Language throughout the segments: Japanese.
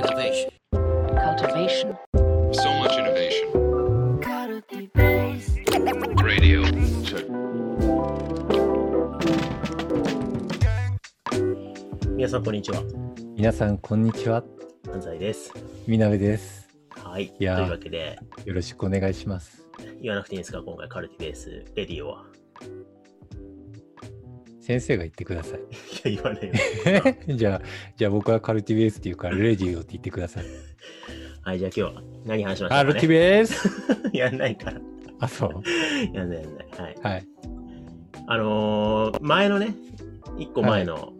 Innovation. cultivation, So much innovation. Radio. Check. 皆さんこんにちは皆さん、こんにちは。安西ですみなべです。はいといいやーうわけでよろしくお願いします。言わなくていいんですか？今回カルティベースレディオは先生が言ってください。いや言わないよ じゃあ、じゃあ僕はカルティベースっていうから、レディオって言ってください。はいじゃあ今日は何話しましょうか、ね、カルティベース？やんないからあ、そう？やんないやんないはいはい。あのー前のね一個前の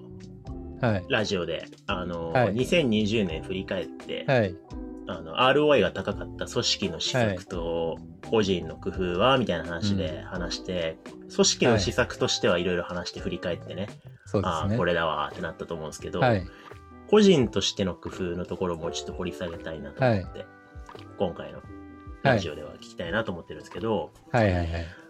はい。ラジオで、あのーはい2020年振り返って、はい。あの ROI が高かった組織の施策と個人の工夫はみたいな話で話して、組織の施策としてはいろいろ話して振り返ってね、そうですね。ああこれだわーってなったと思うんですけど、はい。個人としての工夫のところもちょっと掘り下げたいなと思って、今回のラジオでは聞きたいなと思ってるんですけど、はいはいはい。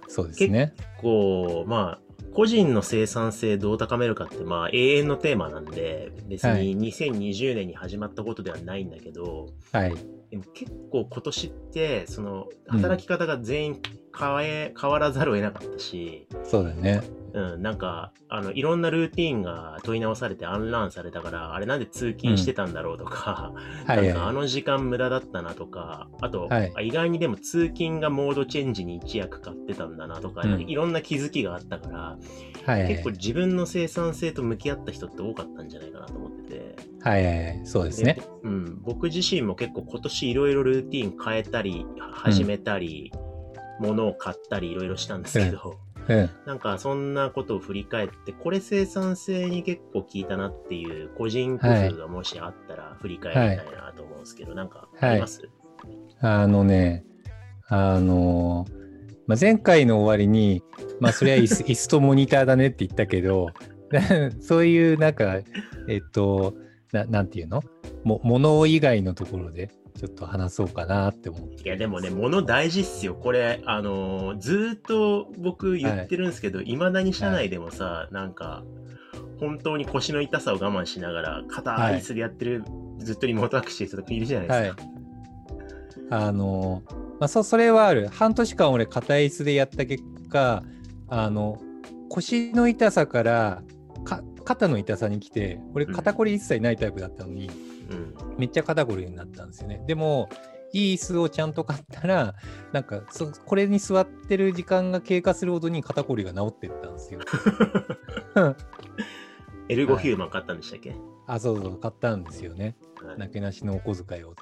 そうですね。こうまあ個人の生産性どう高めるかってまあ永遠のテーマなんで別はいに2020年に始まったことではないんだけど、はい。でも結構今年ってその働き方が全員変え、変わらざるを得なかったし、そうだね。うん、なんかあのいろんなルーティンが問い直されてアンラーンされたからあれなんで通勤してたんだろうとか、はいなんかあはの時間無駄だったなとかあと、はいあ意外にでも通勤がモードチェンジに一役買ってたんだなとか,、うんいろんな気づきがあったから、い。はいはい結構自分の生産性と向き合った人って多かったんじゃないかなと思ってて。はいはいはい。そうですね。うん、僕自身も結構今年いろいろルーティン変えたり始めたり、物を買ったりいろいろしたんですけど、うん。なんかそんなことを振り返ってこれ生産性に結構効いたなっていう個人工夫がもしあったら振り返りたいなと思うんですけど、なんかあります、あのね、あのまあ、前回の終わりに、まあ、それは椅子 椅子とモニターだねって言ったけど、そういうなんか、えっと、ななんていうの？も物以外のところでちょっと話そうかなって思って。いやでもね物大事っすよ。これあのーずーっと僕言ってるんですけどい。ま、未だに社内でもさ、なんか本当に腰の痛さを我慢しながら肩はい椅子でやってる、ずっとリモートワークしてる人とかいるじゃないですか、あのまあ、そそれはある。半年間俺、片椅子でやった結果、あの腰の痛さからか肩の痛さに来て、俺、うん。肩こり一切ないタイプだったのに、うんめっちゃ肩こりになったんですよね。でも、いい椅子をちゃんと買ったら、なんかそ、これに座ってる時間が経過するほどに肩こりが治ってったんですよ。エルゴヒューマン買ったんでしたっけ、あ、そうそう、買ったんですよね。はいなけなしのお小遣いを、ね、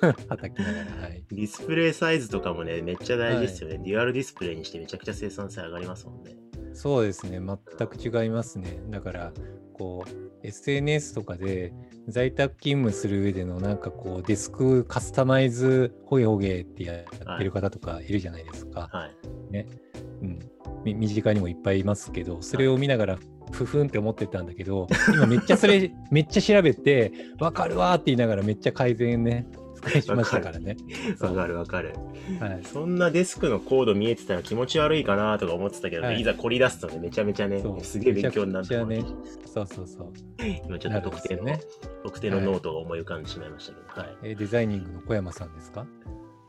はたきながら、はい。ディスプレイサイズとかもね、めっちゃ大事ですよね。デュアルディスプレイにしてめちゃくちゃ生産性上がりますもんね。そうですね、全く違いますね。だから、こう、SNS とかで在宅勤務する上でのなんかこう、デスクカスタマイズホゲホゲってやってる方とかいるじゃないですか。はい。うん。み身近にもいっぱいいますけど、それを見ながら、ふふんって思ってたんだけど、今めっちゃそれ、めっちゃ調べて、わかるわーって言いながらめっちゃ改善ね、使いしましたからね。そ わうかるわかる。はい。そんなデスクのコード見えてたら気持ち悪いかなとか思ってたけどね、はい。い、ざ凝り出すとね、めちゃめちゃねすげえ勉強になって。ね。そうそうそう。今ちょっと特定の、なるんです特定のノートが思い浮かんでしまいましたけど、はい。えーデザイニングの小山さんですか？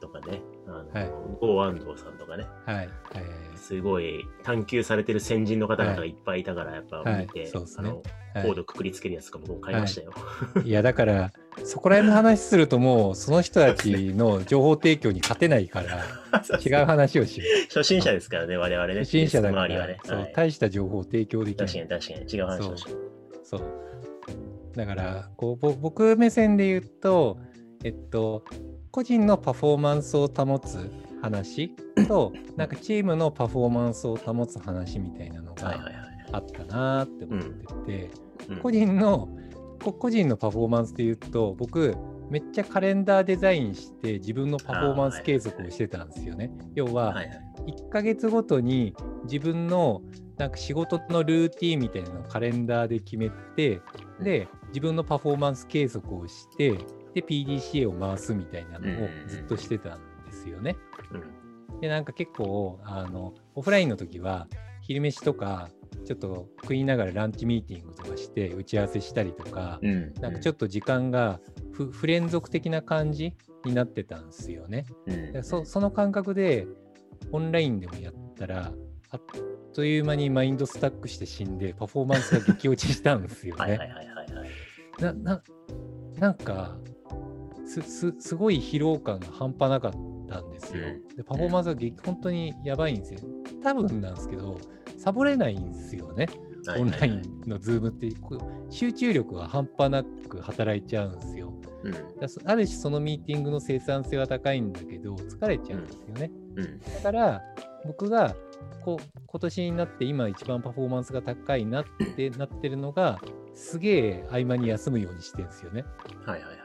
とかね、あの、はい goando さんとかね、はい。はい。すごい探求されてる先人の方々がいっぱいいたから、やっぱ見て、はいそうですねコードくくりつけるやつとか僕も買いましたよ。いやだからそこら辺の話するともうその人たちの情報提供に勝てないから 違う話をしよ初心者ですからね、我々ね。う。初心者だから、ね。そうはい大した情報を提供できない。確かに確かに違う話をしよう。そう。だからこうぼ僕目線で言うと、えっと、個人のパフォーマンスを保つ話と、なんかチームのパフォーマンスを保つ話みたいなのが。あったなーって思ってて、うん個人のこ個人のパフォーマンスで言うと僕めっちゃカレンダーデザインして自分のパフォーマンス継続をしてたんですよね。要ははいはい。1ヶ月ごとに自分のなんか仕事のルーティンみたいなのをカレンダーで決めてで自分のパフォーマンス継続をしてで PDCA を回すみたいなのをずっとしてたんですよね。うんでなんか結構あのオフラインの時は昼飯とかちょっと食いながらランチミーティングとかして打ち合わせしたりとか、うん。なんかちょっと時間が不不連続的な感じになってたんですよね。うんでそその感覚でオンラインでもやったらあっという間にマインドスタックして死んでパフォーマンスが激落ちしたんですよね。なななんかすすすごい疲労感が半端なかったんですよ。うんでパフォーマンスが激本当にやばいんですよ。多分なんですけどサボれないんですよね。はいオンラインの Zoom って集中力が半端なく働いちゃうんですよ。うん。ある種そのミーティングの生産性は高いんだけど疲れちゃうんですよね。うん。だから僕がこう今年になって今一番パフォーマンスが高いなってなってるのがすげえ合間に休むようにしてるんですよね。はいはいはいはい。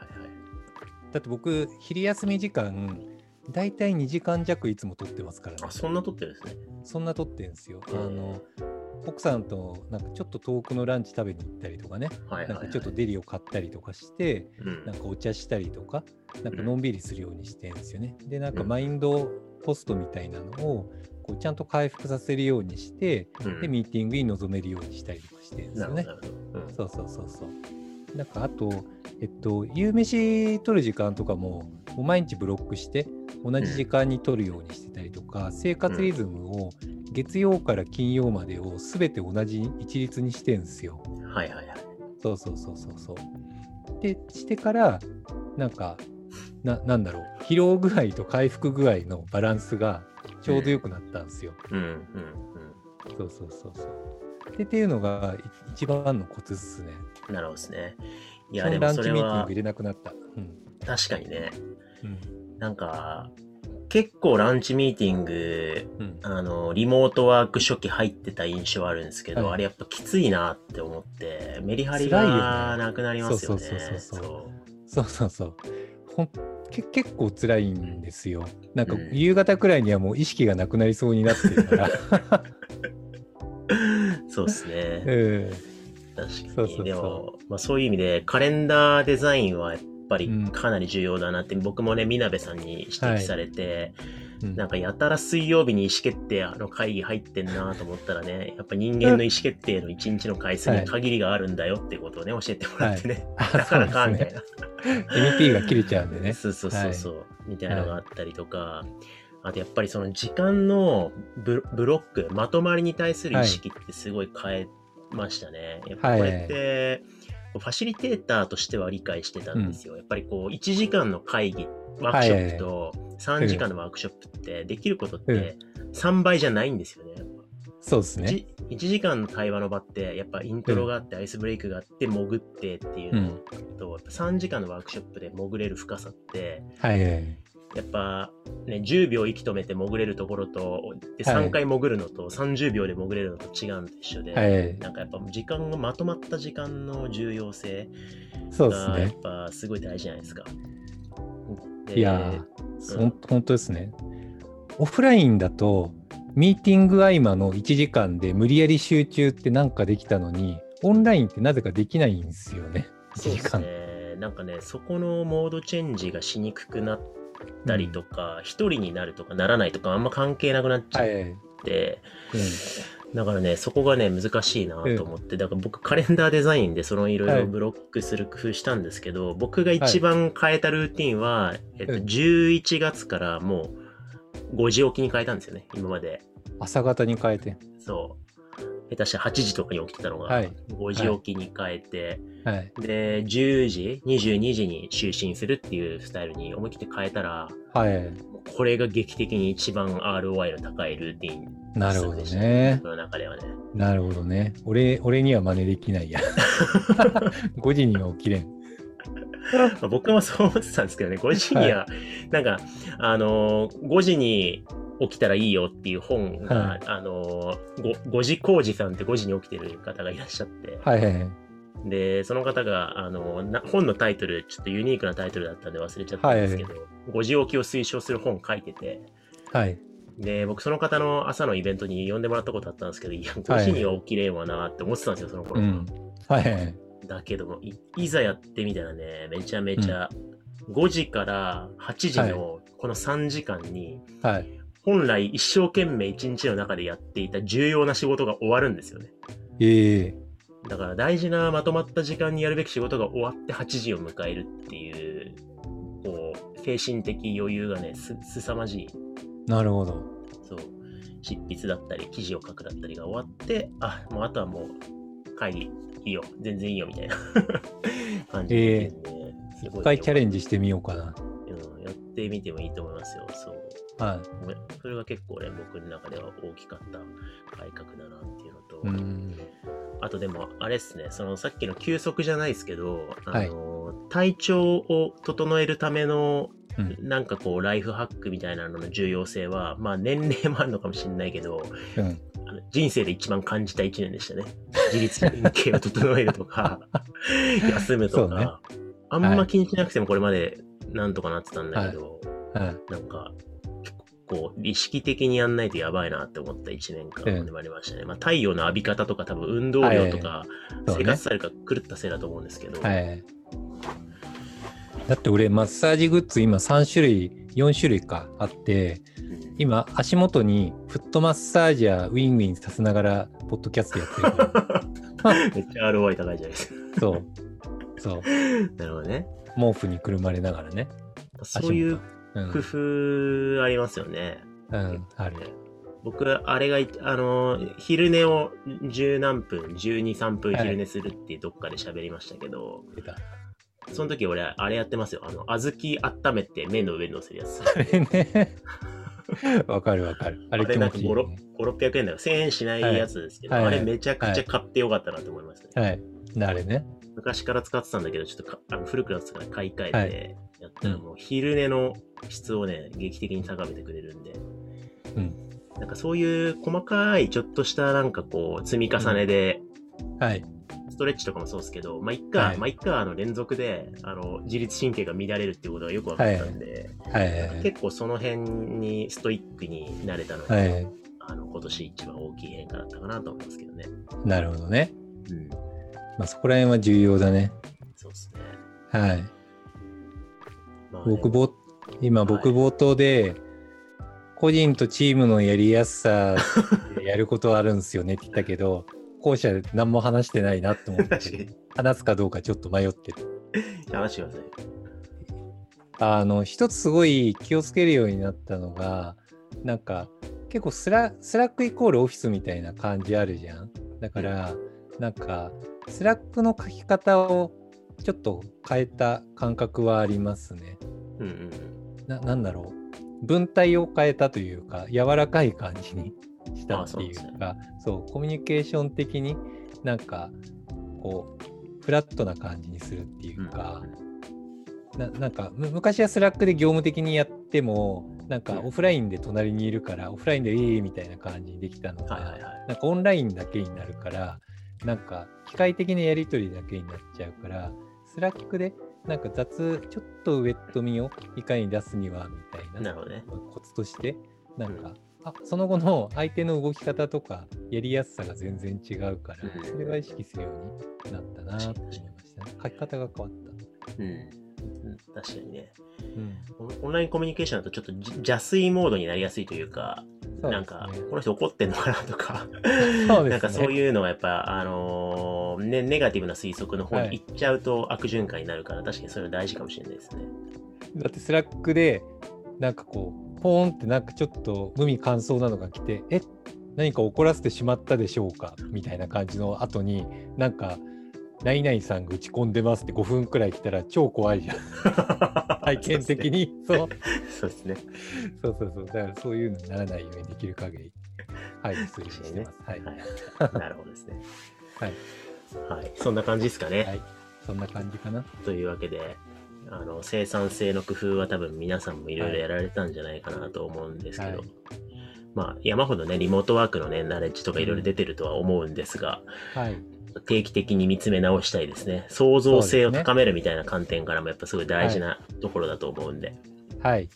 だって僕昼休み時間だいたい2時間弱いつも取ってますからねあ、。そんな撮ってるんですね。そんな取ってるんですよ。あの奥さんとなんかちょっと遠くのランチ食べに行ったりとかね、はいはい、はい。なんかちょっとデリを買ったりとかして、うんなんかお茶したりとか、なんかうんのんびりするようにしてるんですよね。で、なんかうんマインドポストみたいなのをこうちゃんと回復させるようにして、うんで、ミーティングに臨めるようにしたりとかしてるんですよね。うんそうそうそうそう。なんかあと、えっと、夕飯取る時間とかも、もう毎日ブロックして、同じ時間に取るようにしてたりとか、生活リズムを月曜から金曜までを全て同じ一律にしてんですよ。はいはいはい。そうそうそうそうそう。で、してから、なんか、ななんだろう、疲労具合と回復具合のバランスがちょうど良くなったんですよ。うんうんそうそうそうそう。でっていうのがい一番のコツっすね。うん。なるほどですね。いいや、でもそれは入れなくなった。うん。確かにね、うん。なんか、結構ランチミーティング、うん。あの、リモートワーク初期入ってた印象あるんですけど、はいあれやっぱきついなって思って、メリハリがねなくなりますよね。そうそうそうそうそそうそうそう。ほんけ結構辛いんですよ。なんかうん夕方くらいにはもう意識がなくなりそうになってるから。う そうですね。うん。確かに。そうでも、まあ、そういう意味で、カレンダーデザインはやっぱりうん。かなり重要だなって、僕もね、みなべさんに指摘されて、うん。なんかやたら水曜日に意思決定の会議入ってんなと思ったらね、やっぱ人間の意思決定の一日の回数に限りがあるんだよっていうことをね、教えてもらってね、あなかなかみたいね。な。MP が切れちゃうんでね。そうそうそうそう、みたいなのがあったりとか、あとやっぱりその時間のブブロック、まとまりに対する意識ってすごい変えましたね。やっぱこれって、ファシリテーターとしては理解してたんですよ。やっぱりこう、1時間の会議、ワークショップと3時間のワークショップってできることって3倍じゃないんですよね。そうですね。1, 時間の対話の場って、やっぱイントロがあって、アイスブレイクがあって、潜ってっていうのと、3時間のワークショップで潜れる深さって、はいはい。やっぱ、ね、10秒息止めて潜れるところと、ではい3回潜るのと30秒で潜れるのと違うのと一緒で、はい。なんかやっぱ時間がまとまった時間の重要性がやっね。ぱすごい大事じゃないですか。でいやー、ほん本当ですね。オフラインだと、ミーティング合間の1時間で無理やり集中ってなんかできたのに、オンラインってなぜかできないんですよね。1時間。そうですね。なんかね、そこのモードチェンジがしにくくなったりとか、一、人になるとかならないとかあんま関係なくなっちゃっはいはい。て、うんだからね、そこがね、難しいなと思って、だから僕カレンダーデザインでそのいろいはいろブロックする工夫したんですけど、僕が一番変えたルーティンは、えっと、うん11月からもう5時起きに変えたんですよね、今まで。朝方に変えて。そう。下手したら8時とかに起きてたのが、はい5時起きに変えて、はい。で、10時、22時に就寝するっていうスタイルに思い切って変えたら、はい。これが劇的に一番 ROI の高いルーティンなるほどね。僕の中ではね。なるほどね。俺、俺には真似できないや。5時には起きれん。まあ僕もそう思ってたんですけどね、5時には、なんか、あのー、5時に起きたらいいよっていう本が、はいあのー、5時工事さんって5時に起きてる方がいらっしゃって、はいはいはい。で、その方が、あのーな本のタイトル、ちょっとユニークなタイトルだったんで忘れちゃったんですけど、5時起きを推奨する本書いてて、はい。で、僕その方の朝のイベントに呼んでもらったことあったんですけど、いや、5時には起きれんわなって思ってたんですよ、その頃。うん。はいはいはい。だけどもい、いざやってみたらね、めちゃめちゃ、5時から8時のこの3時間に、はい。本来一生懸命一日の中でやっていた重要な仕事が終わるんですよね。ええだから大事なまとまった時間にやるべき仕事が終わって8時を迎えるっていう、こう、精神的余裕がね、す、すさまじい、なるほど。そう、執筆だったり、記事を書くだったりが終わって、あ、もうあとはもう、会議、いいよ、全然いいよ、みたいな 感じでできるんで、すごい一回チャレンジ、ジしてみようかな。うん、やってみてもいいと思いますよ、そう。はそれが結構ね、僕の中では大きかった改革だなっていうのと、い。うん。あとでも、あれですね、そのさっきの休息じゃないですけど、はいあの、体調を整えるための、うん。なんかこう、ライフハックみたいなのの重要性は、まあ年齢もあるのかもしれないけど、うん。あの人生で一番感じた一年でしたね。自律神経を整えるとか、休むとそうねか、あんま気にしなくてもこれまでなんとかなってたんだけど、はい。なんか、結構意識的にやんないとやばいなって思った一年間でもありましたね。まあ太陽の浴び方とか多分運動量とか、生活。スタイルが狂ったせいだと思うんですけど、はい。だって俺、マッサージグッズ今3種類、4種類かあって、うん今足元にフットマッサージャーウィンウィンさせながら、ポッドキャストやってる。めっちゃ ROI 高いじゃないですか。そう。そう。なるほどね。毛布にくるまれながらね。そういううん。工夫ありますよね。うん、ある。僕、あれがい、あの、昼寝を十何分、12、3分はい昼寝するってどっかで喋りましたけど、出た。その時俺、あれやってますよ。あの、小豆温めて目の上に乗せるやつ。あれね。わかるわかる。あれ気あれなんか5、持ちいいね、600円だよ。1000円しないやつですけど、はいはいあれめちゃくちゃ買ってよかったなと思いますね。はい。あれね。昔から使ってたんだけど、ちょっとかあの古くなってたから買い替えはてやったら、うんもう昼寝の質をね、劇的に高めてくれるんで、うん。なんかそういう細かいちょっとしたなんかこう、積み重ねで、はい。ストレッチとかもそうですけど、まあ、いっか、はいまあ、いっか、あの、連続で、あの、自律神経が乱れるっていうことがよく分かったんで、はい。結構その辺にストイックになれたのが、はい。あの、今年一番大きい変化だったかなと思いますけどね。なるほどね。うん。まあそこら辺は重要だね。そうですね。はい。まあね僕ぼ、今僕冒頭で、個人とチームのやりやすさでやることはあるんですよねって言ったけど、後者で何も話してないなと思って、話すかどうかちょっと迷ってる。話してください。あの、一つすごい気をつけるようになったのが、なんか、結構スラスラックイコールオフィスみたいな感じあるじゃん。だから、なんか、スラックの書き方をちょっと変えた感覚はありますね。うんうんななんだろう。文体を変えたというか、柔らかい感じにしたっていうあそうですか、そう、コミュニケーション的になんか、こう、フラットな感じにするっていううん。か、な、なんか、む、昔はスラックで業務的にやってもなんかうんオフラインで隣にいるからオフラインでいいみたいな感じにできたのが、はいはいはい。なんかオンラインだけになるからなんか機械的なやり取りだけになっちゃうからスラックでなんか雑ちょっとウェット味をいかに出すにはみたいななるほどね。コツとしてなんか、うんあその後の相手の動き方とかやりやすさが全然違うから、うんそれは意識するようになったなと思いましたね書き方が変わった。うん。うん確かにね。うんオンラインコミュニケーションだとちょっとじ邪推モードになりやすいというか、そうねなんか、この人怒ってんのかなとか、ね。なんかそういうのがやっぱ、あのーね、ネガティブな推測の方に行っちゃうと悪循環になるから、確かにそれは大事かもしれないですね。だってスラックで、なんかこう、ポーンってなんかちょっと無味乾燥なのが来て、え何か怒らせてしまったでしょうか？みたいな感じの後に、なんか、何々さんが打ち込んでますって5分くらい来たら超怖いじゃん。体験的に。そう。そうですね。そうそうそう。だからそういうのにならないようにできる限り配慮するようにしてます。はい。はい。なるほどですね。はい。はい。そんな感じですかね。はい。そんな感じかな。というわけで、あの、生産性の工夫は多分皆さんもいろいろやられたんじゃないかなと思うんですけど、はいまあ、山ほどね、リモートワークのね、ナレッジとかいろいろ出てるとは思うんですが、はい。定期的に見つめ直したいですね。創造性を高めるみたいな観点からもやっぱすごい大事なところだと思うんで。はい。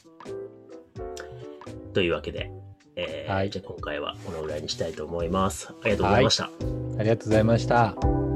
というわけで、えーはいじゃあ今回はこのぐらいにしたいと思います。ありがとうございました。ありがとうございました。